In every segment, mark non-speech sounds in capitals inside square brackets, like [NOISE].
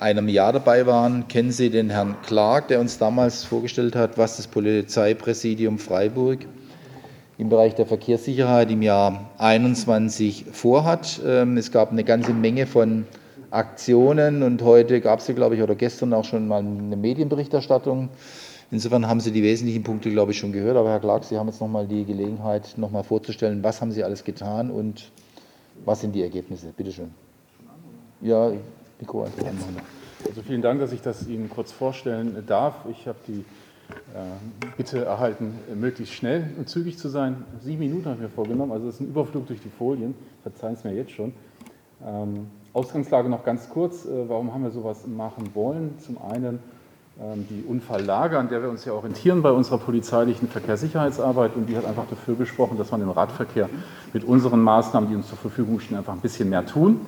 einem Jahr dabei waren, kennen Sie den Herrn Clark, der uns damals vorgestellt hat, was das Polizeipräsidium Freiburg im Bereich der Verkehrssicherheit im Jahr 2021 vorhat. Ähm, es gab eine ganze Menge von Aktionen und heute gab es glaube ich, oder gestern auch schon mal eine Medienberichterstattung. Insofern haben Sie die wesentlichen Punkte, glaube ich, schon gehört. Aber Herr Clark, Sie haben jetzt noch mal die Gelegenheit, noch mal vorzustellen, was haben Sie alles getan und was sind die Ergebnisse? Bitte schön. Ja, Mikro einfach Also vielen Dank, dass ich das Ihnen kurz vorstellen darf. Ich habe die äh, Bitte erhalten, möglichst schnell und zügig zu sein. Sieben Minuten habe ich mir vorgenommen, also das ist ein Überflug durch die Folien. Verzeihen es mir jetzt schon. Ähm, Ausgangslage noch ganz kurz. Äh, warum haben wir sowas machen wollen? Zum einen ähm, die Unfalllage, an der wir uns ja orientieren bei unserer polizeilichen Verkehrssicherheitsarbeit. Und die hat einfach dafür gesprochen, dass man im Radverkehr mit unseren Maßnahmen, die uns zur Verfügung stehen, einfach ein bisschen mehr tun.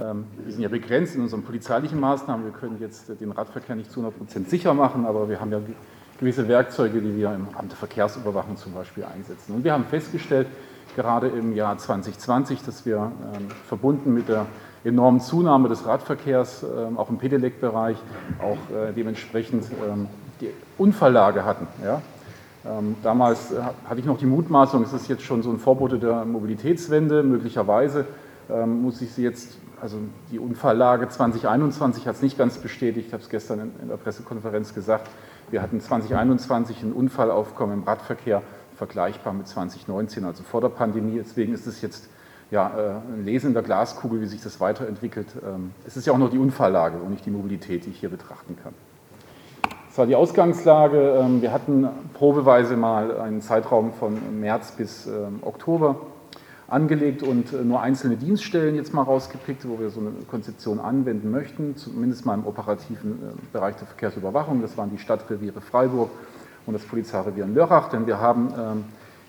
Ähm, wir sind ja begrenzt in unseren polizeilichen Maßnahmen. Wir können jetzt den Radverkehr nicht zu 100 Prozent sicher machen, aber wir haben ja gewisse Werkzeuge, die wir im Amt der Verkehrsüberwachung zum Beispiel einsetzen. Und wir haben festgestellt, gerade im Jahr 2020, dass wir ähm, verbunden mit der enormen Zunahme des Radverkehrs, ähm, auch im Pedelec-Bereich, auch äh, dementsprechend die Unfalllage hatten. Damals äh, hatte ich noch die Mutmaßung, es ist jetzt schon so ein Vorbote der Mobilitätswende, möglicherweise muss ich sie jetzt, also die Unfalllage 2021 hat es nicht ganz bestätigt, ich habe es gestern in, in der Pressekonferenz gesagt, wir hatten 2021 ein Unfallaufkommen im Radverkehr vergleichbar mit 2019, also vor der Pandemie. Deswegen ist es jetzt ja, äh, ein Lesen in der Glaskugel, wie sich das weiterentwickelt. Ähm, es ist ja auch noch die Unfalllage und nicht die Mobilität, die ich hier betrachten kann. Das war die Ausgangslage. Ähm, wir hatten probeweise mal einen Zeitraum von März bis ähm, Oktober angelegt und äh, nur einzelne Dienststellen jetzt mal rausgepickt, wo wir so eine Konzeption anwenden möchten, zumindest mal im operativen äh, Bereich der Verkehrsüberwachung. Das waren die Stadtreviere Freiburg und das Polizeirevier in Lörrach, denn wir haben ähm,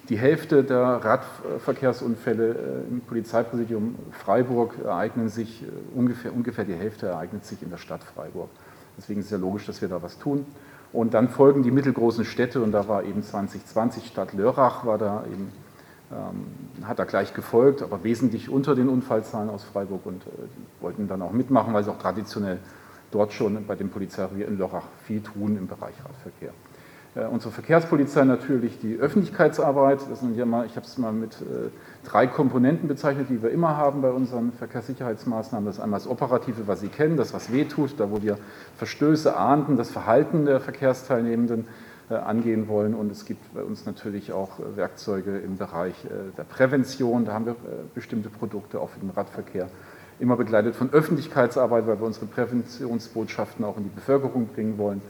die Hälfte der Radverkehrsunfälle äh, im Polizeipräsidium Freiburg ereignen sich, ungefähr, ungefähr die Hälfte ereignet sich in der Stadt Freiburg. Deswegen ist es ja logisch, dass wir da was tun. Und dann folgen die mittelgroßen Städte und da war eben 2020 Stadt Lörrach, war da eben hat er gleich gefolgt, aber wesentlich unter den Unfallzahlen aus Freiburg und äh, wollten dann auch mitmachen, weil sie auch traditionell dort schon bei dem Polizeirevier in Lörrach viel tun im Bereich Radverkehr. Äh, unsere Verkehrspolizei natürlich die Öffentlichkeitsarbeit. Das sind ja mal, ich habe es mal mit äh, drei Komponenten bezeichnet, die wir immer haben bei unseren Verkehrssicherheitsmaßnahmen. Das ist einmal das Operative, was Sie kennen, das, was wehtut, da wo wir Verstöße ahnden, das Verhalten der Verkehrsteilnehmenden angehen wollen. Und es gibt bei uns natürlich auch äh, Werkzeuge im Bereich äh, der Prävention. Da haben wir bestimmte Produkte auch für den Radverkehr. Immer begleitet von Öffentlichkeitsarbeit, weil wir unsere Präventionsbotschaften auch in die Bevölkerung bringen wollen.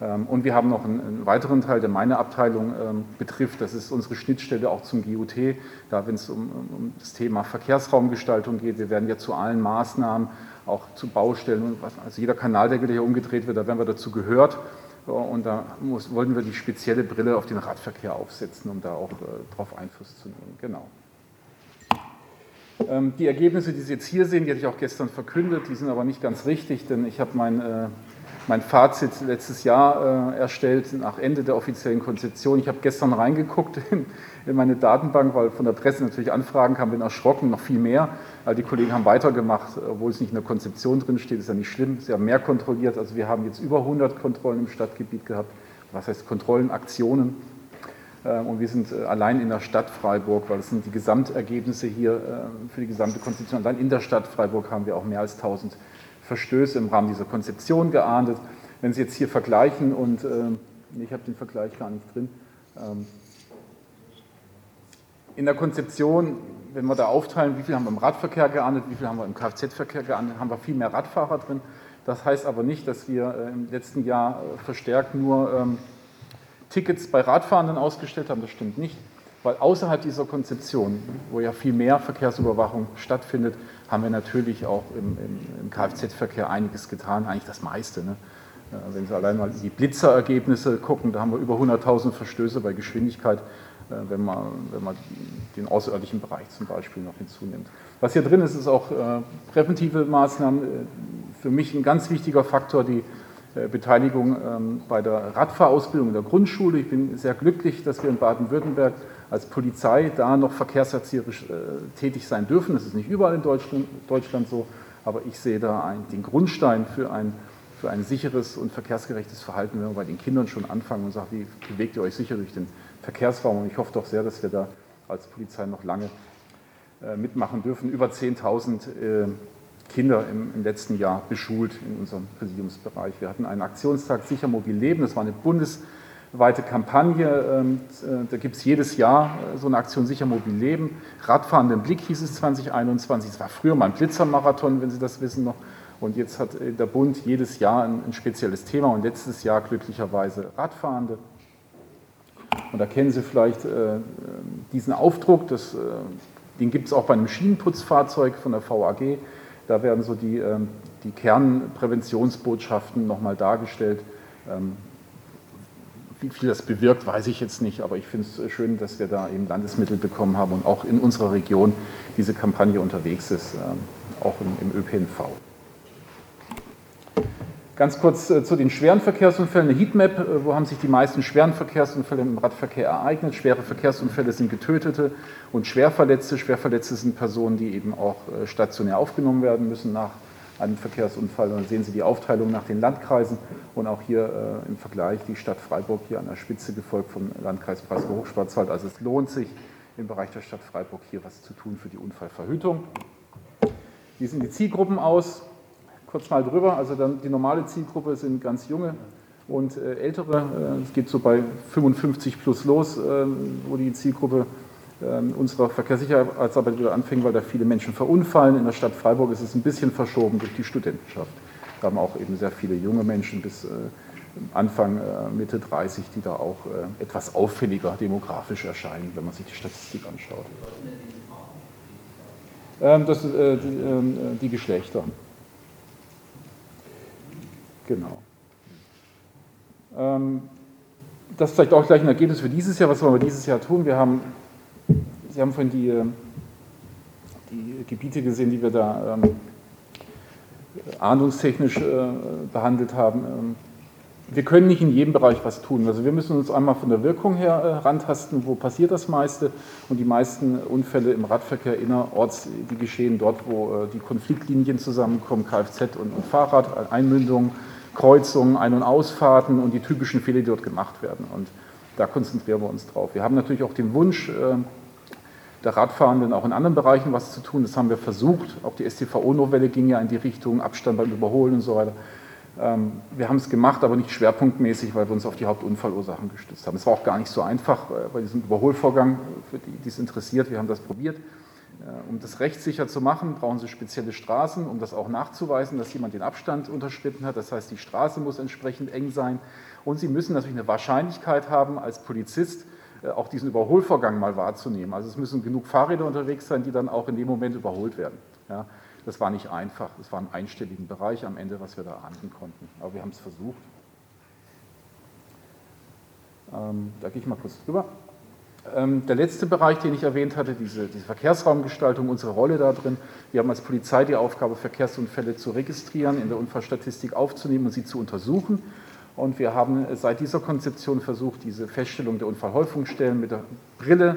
Ähm, und wir haben noch einen, weiteren Teil, der meine Abteilung ähm, betrifft. Das ist unsere Schnittstelle auch zum GUT, da wenn es um, das Thema Verkehrsraumgestaltung geht. Wir werden ja zu allen Maßnahmen, auch zu Baustellen, also jeder Kanaldeckel, der hier umgedreht wird, da werden wir dazu gehört. Und da muss, wollten wir die spezielle Brille auf den Radverkehr aufsetzen, um da auch äh, darauf Einfluss zu nehmen. Genau. Ähm, die Ergebnisse, die Sie jetzt hier sehen, die hatte ich auch gestern verkündet, die sind aber nicht ganz richtig, denn ich habe mein äh, mein Fazit letztes Jahr äh, erstellt nach Ende der offiziellen Konzeption. Ich habe gestern reingeguckt in, in, meine Datenbank, weil von der Presse natürlich Anfragen kamen, bin erschrocken, noch viel mehr. Also die Kollegen haben weitergemacht, obwohl es nicht in der Konzeption drin steht, ist ja nicht schlimm. Sie haben mehr kontrolliert. Also wir haben jetzt über 100 Kontrollen im Stadtgebiet gehabt. Was heißt Kontrollen, Aktionen? Äh, und wir sind äh, allein in der Stadt Freiburg, weil das sind die Gesamtergebnisse hier äh, für die gesamte Konzeption. Allein in der Stadt Freiburg haben wir auch mehr als 1000 Verstöße im Rahmen dieser Konzeption geahndet. Wenn Sie jetzt hier vergleichen und äh, ich habe den Vergleich gar nicht drin. Ähm, in der Konzeption, wenn wir da aufteilen, wie viel haben wir im Radverkehr geahndet, wie viel haben wir im Kfz-Verkehr geahndet, haben wir viel mehr Radfahrer drin. Das heißt aber nicht, dass wir äh, im letzten Jahr äh, verstärkt nur ähm, Tickets bei Radfahrenden ausgestellt haben. Das stimmt nicht. Weil außerhalb dieser Konzeption, wo ja viel mehr Verkehrsüberwachung stattfindet, haben wir natürlich auch im, im, Kfz-Verkehr einiges getan, eigentlich das meiste. Ne? Wenn Sie allein mal die Blitzerergebnisse gucken, da haben wir über 100.000 Verstöße bei Geschwindigkeit, äh, wenn man, wenn man den außerörtlichen Bereich zum Beispiel noch hinzunimmt. Was hier drin ist, ist auch äh, präventive Maßnahmen. Äh, für mich ein ganz wichtiger Faktor, die Beteiligung ähm, bei der Radfahrausbildung in der Grundschule. Ich bin sehr glücklich, dass wir in Baden-Württemberg als Polizei da noch verkehrserzieherisch äh, tätig sein dürfen. Das ist nicht überall in Deutschland, so, Aber ich sehe da ein, den Grundstein für ein, für ein sicheres und verkehrsgerechtes Verhalten, wenn wir bei den Kindern schon anfangen und sagen, wie bewegt ihr euch sicher durch den Verkehrsraum? Und ich hoffe doch sehr, dass wir da als Polizei noch lange äh, mitmachen dürfen. Über 10.000 äh, Kinder im, im, letzten Jahr beschult in unserem Präsidiumsbereich. Wir hatten einen Aktionstag Sicher Mobil Leben. Das war eine bundesweite Kampagne. Ähm, äh, da gibt es jedes Jahr so eine Aktion Sicher Mobil Leben. Radfahren im Blick hieß es 2021. Es war früher mal ein Blitzermarathon, wenn Sie das wissen noch. Und jetzt hat der Bund jedes Jahr ein, ein spezielles Thema und letztes Jahr glücklicherweise Radfahrende. Und da kennen Sie vielleicht äh, diesen Aufdruck, das, äh, den gibt es auch bei einem Schienenputzfahrzeug von der VAG. Da werden so die, äh, die Kernpräventionsbotschaften nochmal dargestellt. Ähm, wie viel das bewirkt, weiß ich jetzt nicht, aber ich finde es schön, dass wir da eben Landesmittel bekommen haben und auch in unserer Region diese Kampagne unterwegs ist, ähm, auch im, im ÖPNV. Ganz kurz äh, zu den schweren Verkehrsunfällen. Eine Heatmap, äh, wo haben sich die meisten schweren Verkehrsunfälle im Radverkehr ereignet. Schwere Verkehrsunfälle sind Getötete und Schwerverletzte. Schwerverletzte sind Personen, die eben auch äh, stationär aufgenommen werden müssen nach einem Verkehrsunfall. Und dann sehen Sie die Aufteilung nach den Landkreisen und auch hier im Vergleich die Stadt Freiburg hier an der Spitze gefolgt vom Landkreis Breisgau-Hochschwarzwald. Also es lohnt sich im Bereich der Stadt Freiburg hier was zu tun für die Unfallverhütung. Wie sehen die Zielgruppen aus? Kurz mal drüber. Also dann die normale Zielgruppe sind ganz junge und äh, ältere. Äh, es geht so bei 55 plus los, äh, wo die Zielgruppe ähm, unserer Verkehrssicherheitsarbeit wieder anfängt, weil da viele Menschen verunfallen. In der Stadt Freiburg ist es ein bisschen verschoben durch die Studentenschaft. Da haben auch eben sehr viele junge Menschen bis Anfang, Mitte 30, die da auch etwas auffälliger demografisch erscheinen, wenn man sich die Statistik anschaut. Ähm, das sind ähm, die Geschlechter. Genau. Ähm, das ist vielleicht auch gleich ein Ergebnis für dieses Jahr. Was wollen wir dieses Jahr tun? Wir haben, Sie haben vorhin die, äh, die Gebiete gesehen, die wir da ähm, ahndungstechnisch äh, behandelt haben. Ähm, wir können nicht in jedem Bereich was tun. Also wir müssen uns einmal von der Wirkung her äh, rantasten, wo passiert das meiste. Und die meisten Unfälle im Radverkehr innerorts, die geschehen dort, wo äh, die Konfliktlinien zusammenkommen, Kfz und, und Fahrrad, Einmündungen Kreuzungen, Ein- und Ausfahrten und die typischen Fehler, die dort gemacht werden. Und da konzentrieren wir uns drauf. Wir haben natürlich auch den Wunsch, äh, der Radfahrenden auch in anderen Bereichen was zu tun. Das haben wir versucht. Auch die STVO-Novelle ging ja in die Richtung Abstand beim Überholen und so weiter. Ähm, wir haben es gemacht, aber nicht schwerpunktmäßig, weil wir uns auf die Hauptunfallursachen gestützt haben. Es war auch gar nicht so einfach äh, bei diesem Überholvorgang, für die, die es interessiert. Wir haben das probiert. Äh, um das rechtssicher zu machen, brauchen Sie spezielle Straßen, um das auch nachzuweisen, dass jemand den Abstand unterschritten hat. Das heißt, die Straße muss entsprechend eng sein. Und Sie müssen natürlich eine Wahrscheinlichkeit haben, als Polizist äh, auch diesen Überholvorgang mal wahrzunehmen. Also es müssen genug Fahrräder unterwegs sein, die dann auch in dem Moment überholt werden. Ja, das war nicht einfach. Das war ein einstelligen Bereich am Ende, was wir da ahnden konnten. Aber wir haben es versucht. Ähm, da gehe ich mal kurz drüber. Ähm, der letzte Bereich, den ich erwähnt hatte, diese, diese, Verkehrsraumgestaltung, unsere Rolle da drin. Wir haben als Polizei die Aufgabe, Verkehrsunfälle zu registrieren, in der Unfallstatistik aufzunehmen und sie zu untersuchen. Und wir haben seit dieser Konzeption versucht, diese Feststellung der Unfallhäufungsstellen mit der Brille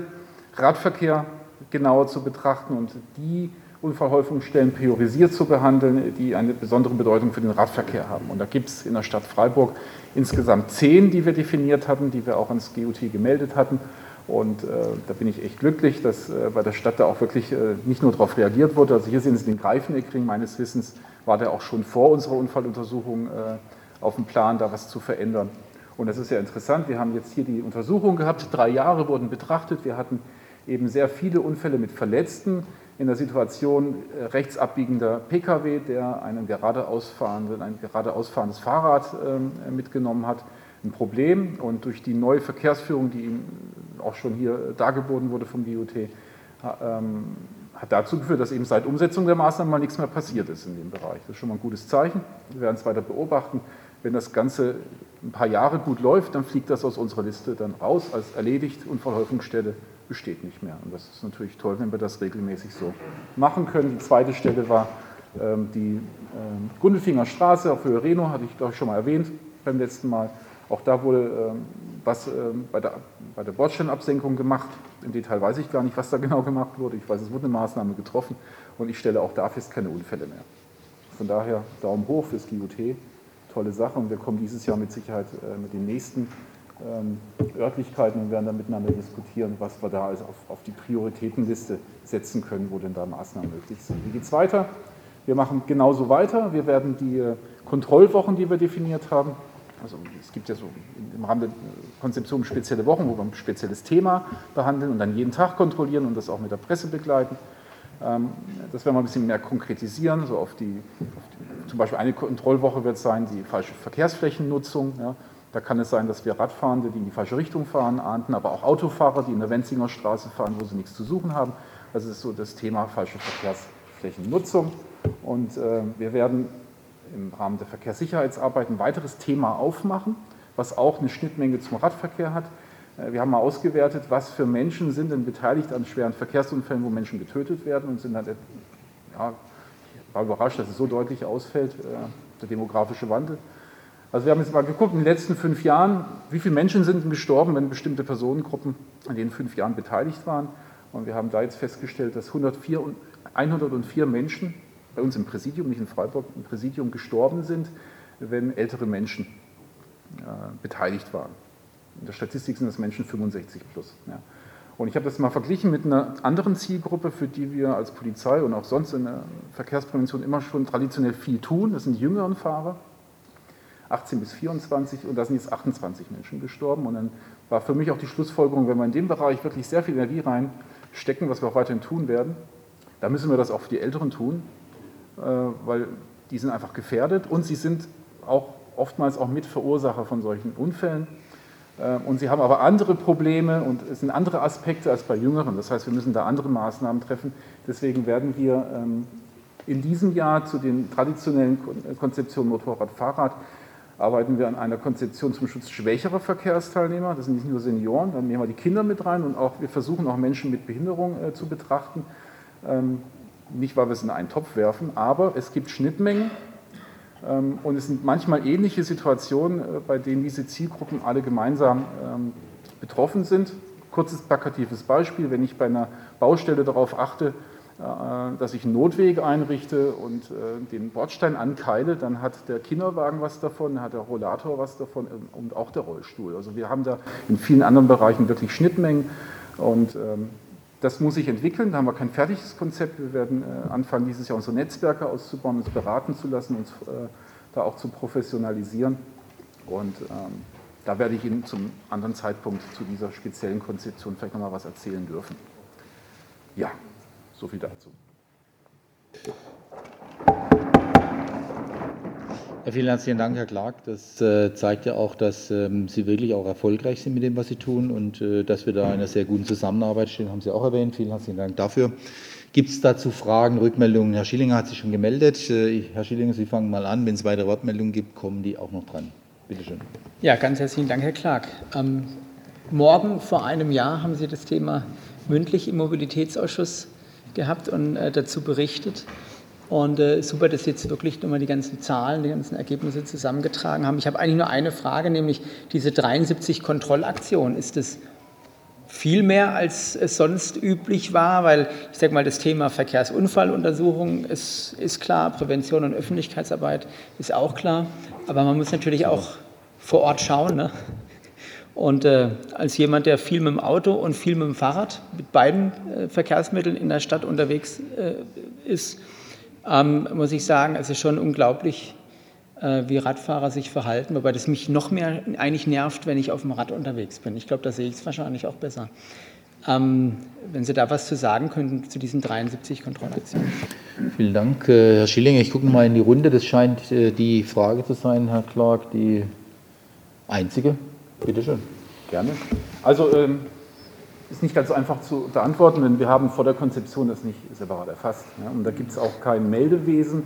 Radverkehr genauer zu betrachten und die Unfallhäufungsstellen priorisiert zu behandeln, die eine besondere Bedeutung für den Radverkehr haben. Und da gibt es in der Stadt Freiburg insgesamt zehn, die wir definiert hatten, die wir auch ans GUT gemeldet hatten. Und äh, da bin ich echt glücklich, dass äh, bei der Stadt da auch wirklich äh, nicht nur darauf reagiert wurde. Also hier sehen Sie den Greifeneckring. Meines Wissens war der auch schon vor unserer Unfalluntersuchung äh, auf dem Plan, da was zu verändern. Und das ist ja interessant. Wir haben jetzt hier die Untersuchung gehabt. Drei Jahre wurden betrachtet. Wir hatten eben sehr viele Unfälle mit Verletzten in der Situation äh, rechts abbiegender Pkw, der einen gerade ausfahrenden, ein gerade ausfahrendes Fahrrad ähm, mitgenommen hat ein Problem. Und durch die neue Verkehrsführung, die ihm auch schon hier dargeboten wurde vom GUT, ähm, hat dazu geführt, dass eben seit Umsetzung der Maßnahmen mal nichts mehr passiert ist in dem Bereich. Das ist schon mal ein gutes Zeichen. Wir werden es weiter beobachten. Wenn das Ganze ein paar Jahre gut läuft, dann fliegt das aus unserer Liste dann raus als erledigt und Verhäufungsstelle besteht nicht mehr. Und das ist natürlich toll, wenn wir das regelmäßig so machen können. Die zweite Stelle war ähm, die ähm, Gundelfinger Straße auf Höhe Reno, hatte ich glaube ich schon mal erwähnt beim letzten Mal. Auch da wurde ähm, was ähm, bei der, bei der Bordsteinabsenkung gemacht. Im Detail weiß ich gar nicht, was da genau gemacht wurde. Ich weiß, es wurde eine Maßnahme getroffen und ich stelle auch da fest keine Unfälle mehr. von daher Daumen hoch fürs GUT, tolle Sache und wir kommen dieses Jahr mit Sicherheit äh, mit den nächsten Örtlichkeiten und werden dann miteinander diskutieren, was wir da also auf, auf die Prioritätenliste setzen können, wo denn da Maßnahmen möglich sind. Wie geht es weiter? Wir machen genauso weiter. Wir werden die äh, Kontrollwochen, die wir definiert haben, also es gibt ja so im Rahmen der Konzeption spezielle Wochen, wo wir ein spezielles Thema behandeln und dann jeden Tag kontrollieren und das auch mit der Presse begleiten. Ähm, das werden wir ein bisschen mehr konkretisieren, so auf die, auf die zum Beispiel eine Kontrollwoche wird sein die falsche Verkehrsflächennutzung. Ja. Da kann es sein, dass wir Radfahrende, die in die falsche Richtung fahren, ahnden, aber auch Autofahrer, die in der Wenzinger Straße fahren, wo sie nichts zu suchen haben. Das ist so das Thema falsche Verkehrsflächennutzung. Und äh, wir werden im Rahmen der Verkehrssicherheitsarbeit ein weiteres Thema aufmachen, was auch eine Schnittmenge zum Radverkehr hat. Äh, wir haben mal ausgewertet, was für Menschen sind denn beteiligt an schweren Verkehrsunfällen, wo Menschen getötet werden und sind dann, ja, war überrascht, dass es so deutlich ausfällt, äh, der demografische Wandel. Also wir haben jetzt mal geguckt, in den letzten fünf Jahren, wie viele Menschen sind gestorben, wenn bestimmte Personengruppen in den fünf Jahren beteiligt waren. Und wir haben da jetzt festgestellt, dass 104, 104 Menschen bei uns im Präsidium, nicht in Freiburg, im Präsidium gestorben sind, wenn ältere Menschen äh, beteiligt waren. In der Statistik sind das Menschen 65 plus. Ja. Und ich habe das mal verglichen mit einer anderen Zielgruppe, für die wir als Polizei und auch sonst in der Verkehrsprävention immer schon traditionell viel tun. Das sind die jüngeren Fahrer, 18 bis 24, und da sind jetzt 28 Menschen gestorben. Und dann war für mich auch die Schlussfolgerung, wenn wir in dem Bereich wirklich sehr viel Energie reinstecken, was wir auch weiterhin tun werden, dann müssen wir das auch für die Älteren tun. Äh, weil die sind einfach gefährdet und sie sind auch oftmals auch Mitverursacher von solchen Unfällen. Äh, und sie haben aber andere Probleme und es sind andere Aspekte als bei Jüngeren. Das heißt, wir müssen da andere Maßnahmen treffen. Deswegen werden wir ähm, in diesem Jahr zu den traditionellen Konzeptionen Motorrad, Fahrrad arbeiten wir an einer Konzeption zum Schutz schwächerer Verkehrsteilnehmer. Das sind nicht nur Senioren, dann nehmen wir die Kinder mit rein und auch wir versuchen auch Menschen mit Behinderung äh, zu betrachten. Ähm, nicht, weil wir es in einen Topf werfen, aber es gibt Schnittmengen ähm, und es sind manchmal ähnliche Situationen, äh, bei denen diese Zielgruppen alle gemeinsam ähm, betroffen sind. Kurzes plakatives Beispiel, wenn ich bei einer Baustelle darauf achte, dass ich einen Notweg einrichte und äh, den Bordstein ankeile, dann hat der Kinderwagen was davon, hat der Rollator was davon und auch der Rollstuhl. Also wir haben da in vielen anderen Bereichen wirklich Schnittmengen und ähm, das muss sich entwickeln, da haben wir kein fertiges Konzept. Wir werden äh, anfangen, dieses Jahr unsere Netzwerke auszubauen, uns beraten zu lassen, uns äh, da auch zu professionalisieren. Und ähm, da werde ich Ihnen zum anderen Zeitpunkt zu dieser speziellen Konzeption vielleicht nochmal was erzählen dürfen. Ja, so viel dazu. vielen herzlichen Dank, Herr Clark. Das äh, zeigt ja auch, dass ähm, Sie wirklich auch erfolgreich sind mit dem, was Sie tun und äh, dass wir da in einer sehr guten Zusammenarbeit stehen, haben Sie auch erwähnt. Vielen herzlichen Dank dafür. Gibt es dazu Fragen, Rückmeldungen? Herr Schillinger hat sich schon gemeldet. Äh, Herr Schillinger, Sie fangen mal an. Wenn es weitere Wortmeldungen gibt, kommen die auch noch dran. Bitte schön. Ja, ganz herzlichen Dank, Herr Clark. Ähm, morgen vor einem Jahr haben Sie das Thema mündlich im Mobilitätsausschuss gehabt und äh, dazu berichtet. Und äh, super, dass Sie jetzt wirklich nochmal die ganzen Zahlen, die ganzen Ergebnisse zusammengetragen haben. Ich habe eigentlich nur eine Frage, nämlich diese 73 Kontrollaktionen. Ist das viel mehr, als es sonst üblich war? Weil ich sage mal, das Thema Verkehrsunfalluntersuchung ist, ist klar, Prävention und Öffentlichkeitsarbeit ist auch klar. Aber man muss natürlich auch vor Ort schauen. Ne? Und äh, als jemand, der viel mit dem Auto und viel mit dem Fahrrad, mit beiden äh, Verkehrsmitteln in der Stadt unterwegs äh, ist, ähm, muss ich sagen, es ist schon unglaublich, äh, wie Radfahrer sich verhalten, wobei das mich noch mehr eigentlich nervt, wenn ich auf dem Rad unterwegs bin. Ich glaube, da sehe ich es wahrscheinlich auch besser. Ähm, wenn Sie da was zu sagen könnten zu diesen 73 Kontrollaktionen. Vielen Dank, äh, Herr Schillinger. Ich gucke mal in die Runde. Das scheint äh, die Frage zu sein, Herr Clark, die einzige. Bitte schön. Gerne. Also ähm, ist nicht ganz so einfach zu beantworten, denn wir haben vor der Konzeption das nicht separat erfasst. Ja? Und da gibt es auch kein Meldewesen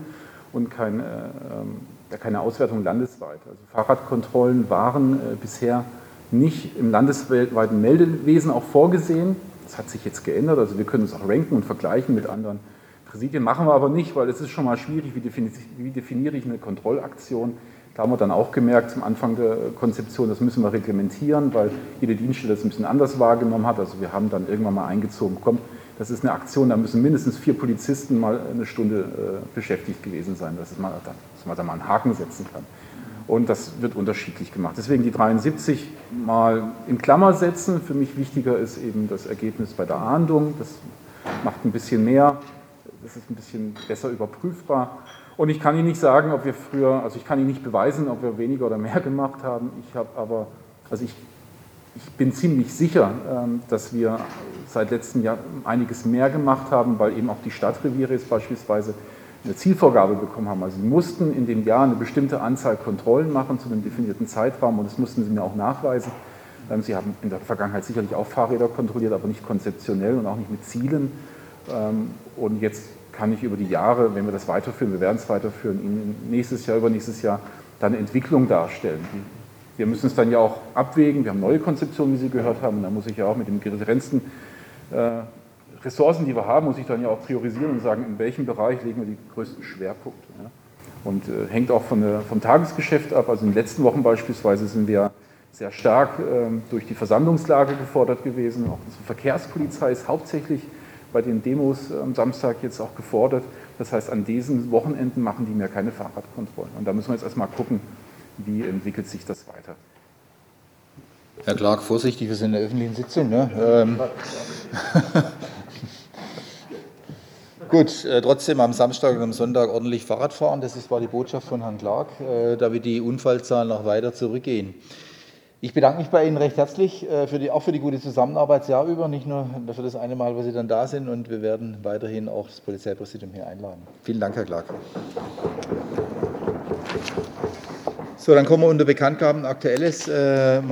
und kein, äh, äh, keine Auswertung landesweit. Also Fahrradkontrollen waren äh, bisher nicht im landesweiten Meldewesen auch vorgesehen. Das hat sich jetzt geändert. Also wir können uns auch ranken und vergleichen mit anderen Präsidien. Machen wir aber nicht, weil es ist schon mal schwierig, wie definiere ich eine Kontrollaktion da haben wir dann auch gemerkt zum Anfang der Konzeption, das müssen wir reglementieren, weil jede Dienststelle das ein bisschen anders wahrgenommen hat. Also wir haben dann irgendwann mal eingezogen, komm, das ist eine Aktion, da müssen mindestens vier Polizisten mal eine Stunde äh, beschäftigt gewesen sein, dass man, dass man da mal einen Haken setzen kann. Und das wird unterschiedlich gemacht. Deswegen die 73 mal in Klammer setzen. Für mich wichtiger ist eben das Ergebnis bei der Ahndung. Das macht ein bisschen mehr. Das ist ein bisschen besser überprüfbar. Und ich kann Ihnen nicht sagen, ob wir früher, also ich kann Ihnen nicht beweisen, ob wir weniger oder mehr [LAUGHS] gemacht haben. Ich habe aber, also ich, ich bin ziemlich sicher, ähm, dass wir seit letztem Jahr einiges mehr gemacht haben, weil eben auch die Stadtreviere jetzt beispielsweise eine Zielvorgabe bekommen haben. Also sie mussten in dem Jahr eine bestimmte Anzahl Kontrollen machen zu einem definierten Zeitraum und das mussten sie mir auch nachweisen. Ähm, sie haben in der Vergangenheit sicherlich auch Fahrräder kontrolliert, aber nicht konzeptionell und auch nicht mit Zielen. Ähm, und jetzt kann ich über die Jahre, wenn wir das weiterführen, wir werden es weiterführen, Ihnen nächstes Jahr, übernächstes Jahr dann Entwicklung darstellen. Wir müssen es dann ja auch abwägen. Wir haben neue Konzeptionen, wie Sie gehört haben, und da muss ich ja auch mit den begrenzten äh, Ressourcen, die wir haben, muss ich dann ja auch priorisieren und sagen, in welchem Bereich legen wir die größten Schwerpunkte. Ja? Und äh, hängt auch von der, vom Tagesgeschäft ab. Also in den letzten Wochen beispielsweise sind wir sehr stark äh, durch die Versandungslage gefordert gewesen. Auch die Verkehrspolizei ist hauptsächlich bei den Demos am Samstag jetzt auch gefordert. Das heißt, an diesen Wochenenden machen die mehr keine Fahrradkontrollen. Und da müssen wir jetzt erstmal gucken, wie entwickelt sich das weiter. Herr Clark, vorsichtig, wir sind in der öffentlichen Sitzung. Ne? Ähm. [LAUGHS] Gut, äh, trotzdem am Samstag und am Sonntag ordentlich Fahrrad fahren, das ist, war die Botschaft von Herrn Clark, äh, damit die Unfallzahlen noch weiter zurückgehen. Ich bedanke mich bei Ihnen recht herzlich, äh, für die, auch für die gute Zusammenarbeit das Jahr über, nicht nur für das eine Mal, wo Sie dann da sind. Und wir werden weiterhin auch das Polizeipräsidium hier einladen. Vielen Dank, Herr Clark. So, dann kommen wir unter Bekanntgaben Aktuelles. Äh,